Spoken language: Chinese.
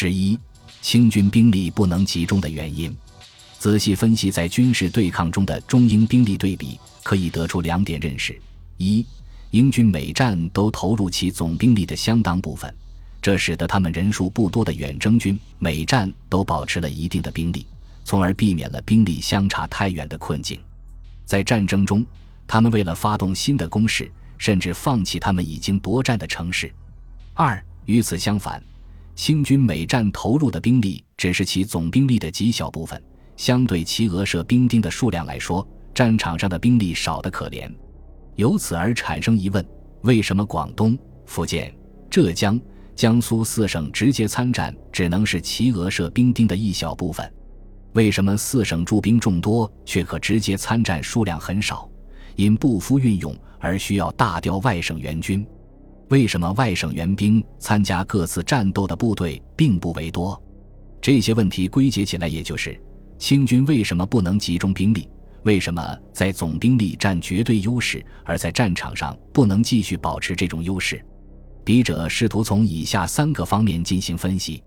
十一，清军兵力不能集中的原因。仔细分析在军事对抗中的中英兵力对比，可以得出两点认识：一，英军每战都投入其总兵力的相当部分，这使得他们人数不多的远征军每战都保持了一定的兵力，从而避免了兵力相差太远的困境。在战争中，他们为了发动新的攻势，甚至放弃他们已经夺占的城市。二，与此相反。清军每战投入的兵力只是其总兵力的极小部分，相对齐俄设兵丁的数量来说，战场上的兵力少得可怜。由此而产生疑问：为什么广东、福建、浙江、江苏四省直接参战只能是齐俄设兵丁的一小部分？为什么四省驻兵众多却可直接参战数量很少？因不敷运用而需要大调外省援军？为什么外省援兵参加各自战斗的部队并不为多？这些问题归结起来，也就是清军为什么不能集中兵力？为什么在总兵力占绝对优势，而在战场上不能继续保持这种优势？笔者试图从以下三个方面进行分析：